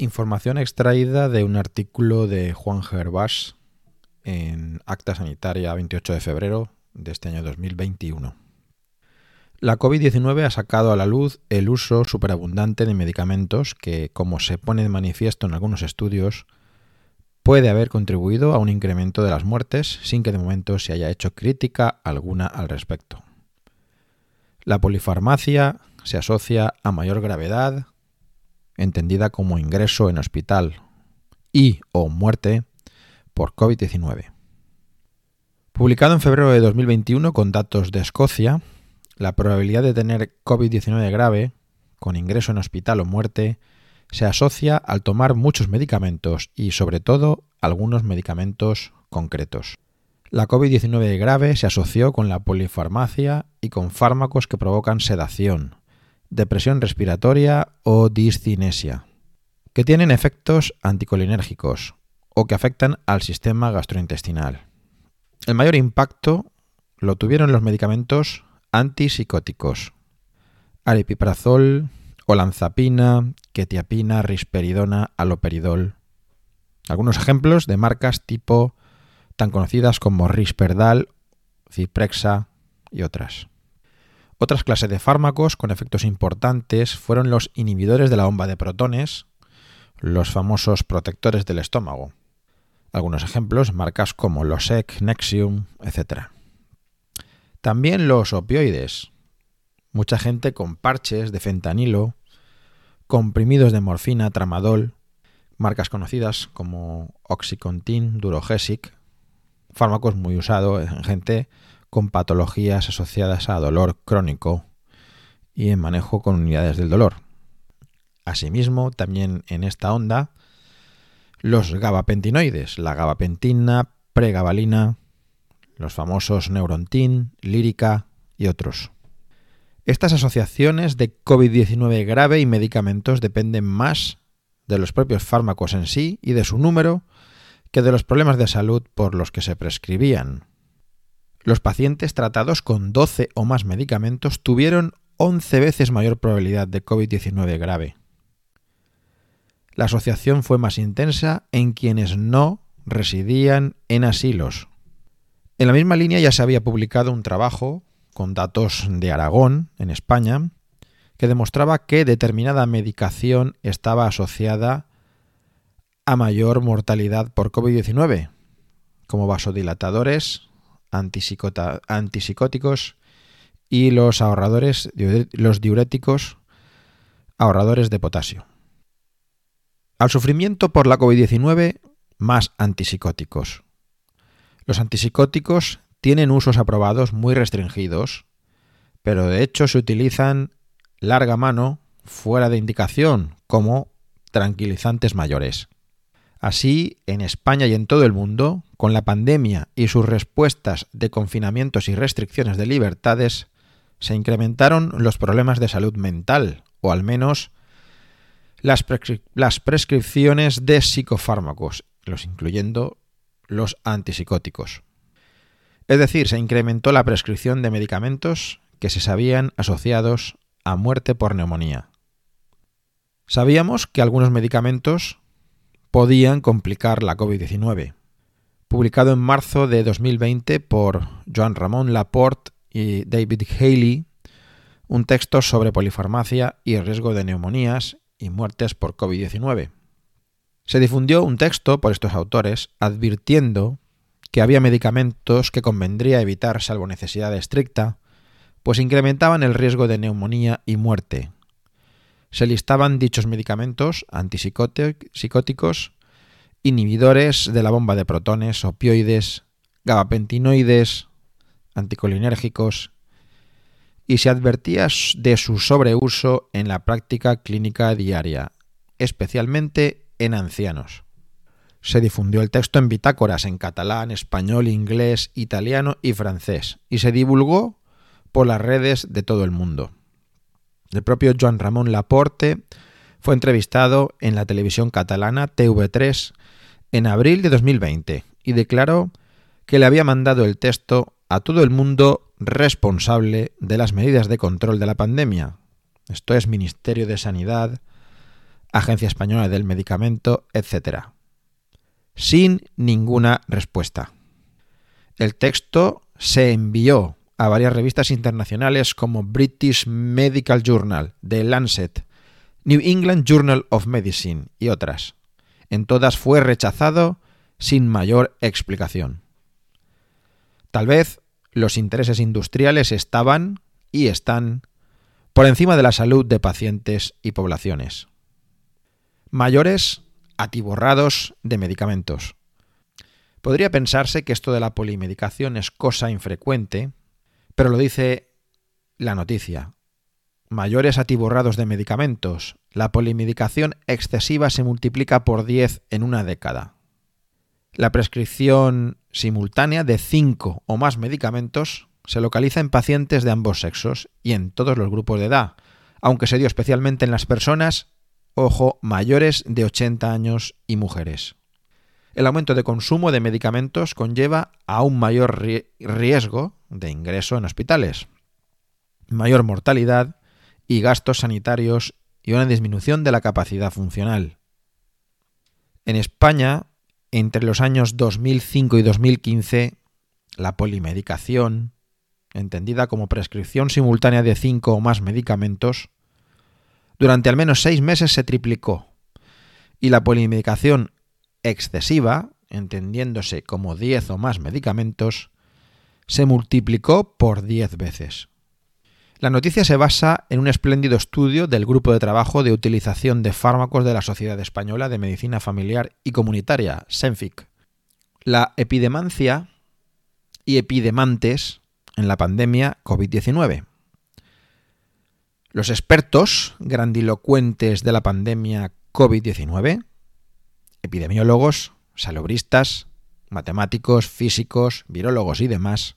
Información extraída de un artículo de Juan Gervás en Acta Sanitaria 28 de febrero de este año 2021. La COVID-19 ha sacado a la luz el uso superabundante de medicamentos que, como se pone de manifiesto en algunos estudios, puede haber contribuido a un incremento de las muertes sin que de momento se haya hecho crítica alguna al respecto. La polifarmacia se asocia a mayor gravedad, entendida como ingreso en hospital y o muerte por COVID-19. Publicado en febrero de 2021 con datos de Escocia, la probabilidad de tener COVID-19 grave, con ingreso en hospital o muerte, se asocia al tomar muchos medicamentos y sobre todo algunos medicamentos concretos. La COVID-19 grave se asoció con la polifarmacia y con fármacos que provocan sedación, depresión respiratoria o discinesia, que tienen efectos anticolinérgicos o que afectan al sistema gastrointestinal. El mayor impacto lo tuvieron los medicamentos antipsicóticos, aripiprazol, olanzapina, quetiapina, risperidona, aloperidol. Algunos ejemplos de marcas tipo tan conocidas como Risperdal, Ciprexa y otras. Otras clases de fármacos con efectos importantes fueron los inhibidores de la bomba de protones, los famosos protectores del estómago. Algunos ejemplos, marcas como Losec, Nexium, etc. También los opioides. Mucha gente con parches de fentanilo, comprimidos de morfina, tramadol, marcas conocidas como Oxycontin, Durogesic, fármacos muy usados en gente con patologías asociadas a dolor crónico y en manejo con unidades del dolor. Asimismo, también en esta onda, los gabapentinoides, la gabapentina, pregabalina, los famosos Neurontin, Lírica y otros. Estas asociaciones de COVID-19 grave y medicamentos dependen más de los propios fármacos en sí y de su número que de los problemas de salud por los que se prescribían. Los pacientes tratados con 12 o más medicamentos tuvieron 11 veces mayor probabilidad de COVID-19 grave. La asociación fue más intensa en quienes no residían en asilos. En la misma línea ya se había publicado un trabajo con datos de Aragón, en España, que demostraba que determinada medicación estaba asociada a mayor mortalidad por COVID-19, como vasodilatadores, antipsicóticos y los ahorradores, los diuréticos ahorradores de potasio. Al sufrimiento por la COVID-19, más antipsicóticos. Los antipsicóticos tienen usos aprobados muy restringidos, pero de hecho se utilizan larga mano fuera de indicación como tranquilizantes mayores. Así, en España y en todo el mundo, con la pandemia y sus respuestas de confinamientos y restricciones de libertades, se incrementaron los problemas de salud mental, o al menos las, prescripciones de psicofármacos, los incluyendo los antipsicóticos. Es decir, se incrementó la prescripción de medicamentos que se sabían asociados a muerte por neumonía. Sabíamos que algunos medicamentos podían complicar la COVID-19. Publicado en marzo de 2020 por Joan Ramón Laporte y David Haley, un texto sobre polifarmacia y riesgo de neumonías y muertes por COVID-19. Se difundió un texto por estos autores advirtiendo que había medicamentos que convendría evitar salvo necesidad estricta, pues incrementaban el riesgo de neumonía y muerte, se listaban dichos medicamentos antipsicóticos, inhibidores de la bomba de protones, opioides, gabapentinoides, anticolinérgicos, y se advertía de su sobreuso en la práctica clínica diaria, especialmente en ancianos. Se difundió el texto en bitácoras en catalán, español, inglés, italiano y francés, y se divulgó por las redes de todo el mundo. El propio Joan Ramón Laporte fue entrevistado en la televisión catalana TV3 en abril de 2020 y declaró que le había mandado el texto a todo el mundo responsable de las medidas de control de la pandemia. Esto es Ministerio de Sanidad, Agencia Española del Medicamento, etc. Sin ninguna respuesta. El texto se envió a varias revistas internacionales como British Medical Journal, The Lancet, New England Journal of Medicine y otras. En todas fue rechazado sin mayor explicación. Tal vez los intereses industriales estaban y están por encima de la salud de pacientes y poblaciones. Mayores atiborrados de medicamentos. Podría pensarse que esto de la polimedicación es cosa infrecuente, pero lo dice la noticia. Mayores atiborrados de medicamentos. La polimedicación excesiva se multiplica por 10 en una década. La prescripción simultánea de 5 o más medicamentos se localiza en pacientes de ambos sexos y en todos los grupos de edad, aunque se dio especialmente en las personas, ojo, mayores de 80 años y mujeres. El aumento de consumo de medicamentos conlleva a un mayor riesgo de ingreso en hospitales, mayor mortalidad y gastos sanitarios y una disminución de la capacidad funcional. En España, entre los años 2005 y 2015, la polimedicación, entendida como prescripción simultánea de cinco o más medicamentos, durante al menos seis meses se triplicó, y la polimedicación excesiva, entendiéndose como 10 o más medicamentos, se multiplicó por 10 veces. La noticia se basa en un espléndido estudio del Grupo de Trabajo de Utilización de Fármacos de la Sociedad Española de Medicina Familiar y Comunitaria, SENFIC. La epidemancia y epidemantes en la pandemia COVID-19. Los expertos grandilocuentes de la pandemia COVID-19 epidemiólogos, salubristas, matemáticos, físicos, virólogos y demás,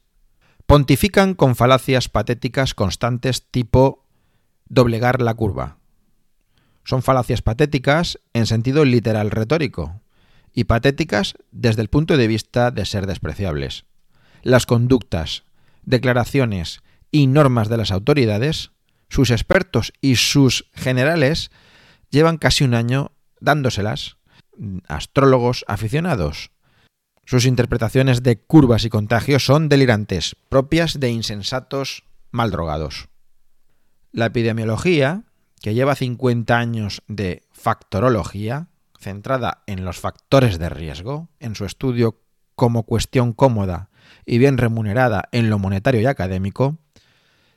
pontifican con falacias patéticas constantes tipo doblegar la curva. Son falacias patéticas en sentido literal retórico y patéticas desde el punto de vista de ser despreciables. Las conductas, declaraciones y normas de las autoridades, sus expertos y sus generales llevan casi un año dándoselas astrólogos aficionados. Sus interpretaciones de curvas y contagios son delirantes, propias de insensatos mal drogados. La epidemiología, que lleva 50 años de factorología, centrada en los factores de riesgo, en su estudio como cuestión cómoda y bien remunerada en lo monetario y académico,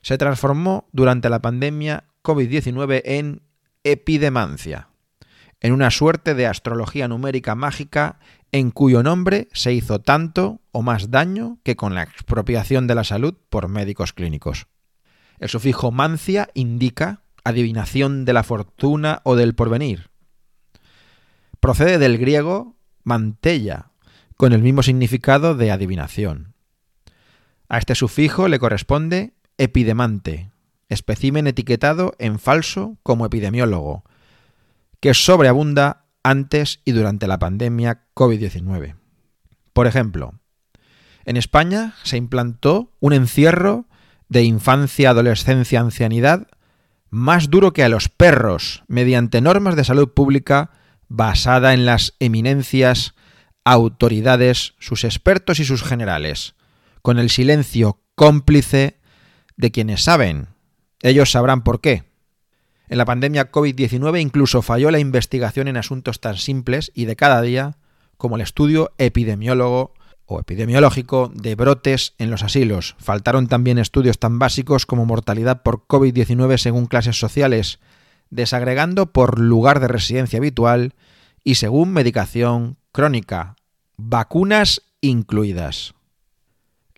se transformó durante la pandemia COVID-19 en epidemancia, en una suerte de astrología numérica mágica en cuyo nombre se hizo tanto o más daño que con la expropiación de la salud por médicos clínicos. El sufijo mancia indica adivinación de la fortuna o del porvenir. Procede del griego mantella, con el mismo significado de adivinación. A este sufijo le corresponde epidemante, espécimen etiquetado en falso como epidemiólogo, que sobreabunda antes y durante la pandemia COVID-19. Por ejemplo, en España se implantó un encierro de infancia, adolescencia, ancianidad más duro que a los perros, mediante normas de salud pública basada en las eminencias, autoridades, sus expertos y sus generales, con el silencio cómplice de quienes saben. Ellos sabrán por qué. En la pandemia COVID-19 incluso falló la investigación en asuntos tan simples y de cada día como el estudio epidemiólogo o epidemiológico de brotes en los asilos. Faltaron también estudios tan básicos como mortalidad por COVID-19 según clases sociales, desagregando por lugar de residencia habitual y según medicación crónica, vacunas incluidas.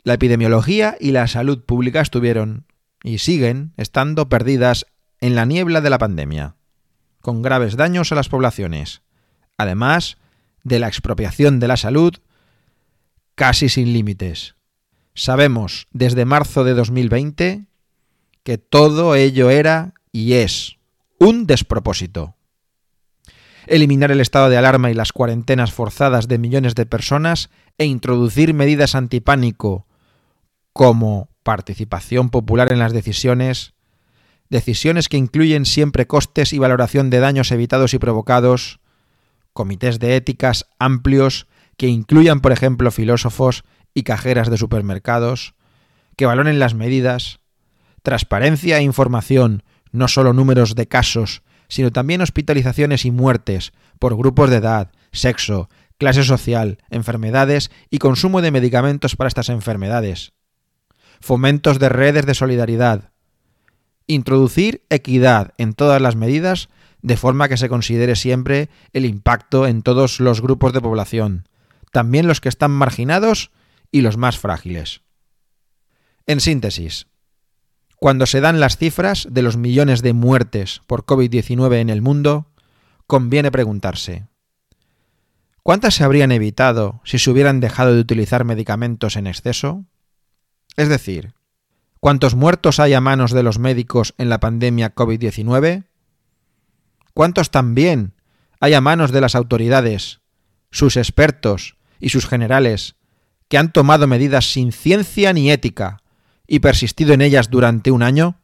La epidemiología y la salud pública estuvieron y siguen estando perdidas en la niebla de la pandemia, con graves daños a las poblaciones, además de la expropiación de la salud casi sin límites. Sabemos desde marzo de 2020 que todo ello era y es un despropósito. Eliminar el estado de alarma y las cuarentenas forzadas de millones de personas e introducir medidas antipánico como participación popular en las decisiones decisiones que incluyen siempre costes y valoración de daños evitados y provocados, comités de éticas amplios que incluyan, por ejemplo, filósofos y cajeras de supermercados, que valoren las medidas, transparencia e información, no solo números de casos, sino también hospitalizaciones y muertes por grupos de edad, sexo, clase social, enfermedades y consumo de medicamentos para estas enfermedades. Fomentos de redes de solidaridad. Introducir equidad en todas las medidas de forma que se considere siempre el impacto en todos los grupos de población, también los que están marginados y los más frágiles. En síntesis, cuando se dan las cifras de los millones de muertes por COVID-19 en el mundo, conviene preguntarse, ¿cuántas se habrían evitado si se hubieran dejado de utilizar medicamentos en exceso? Es decir, ¿cuántos muertos hay a manos de los médicos en la pandemia COVID-19? ¿Cuántos también hay a manos de las autoridades, sus expertos y sus generales, que han tomado medidas sin ciencia ni ética y persistido en ellas durante un año?